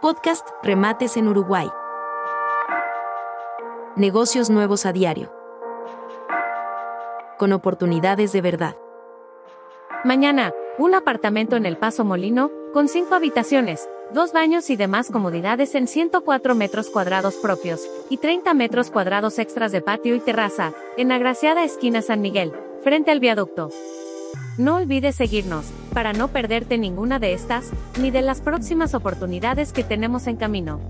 Podcast Remates en Uruguay. Negocios nuevos a diario. Con oportunidades de verdad. Mañana, un apartamento en El Paso Molino, con cinco habitaciones, dos baños y demás comodidades en 104 metros cuadrados propios, y 30 metros cuadrados extras de patio y terraza, en agraciada esquina San Miguel, frente al viaducto. No olvides seguirnos, para no perderte ninguna de estas, ni de las próximas oportunidades que tenemos en camino.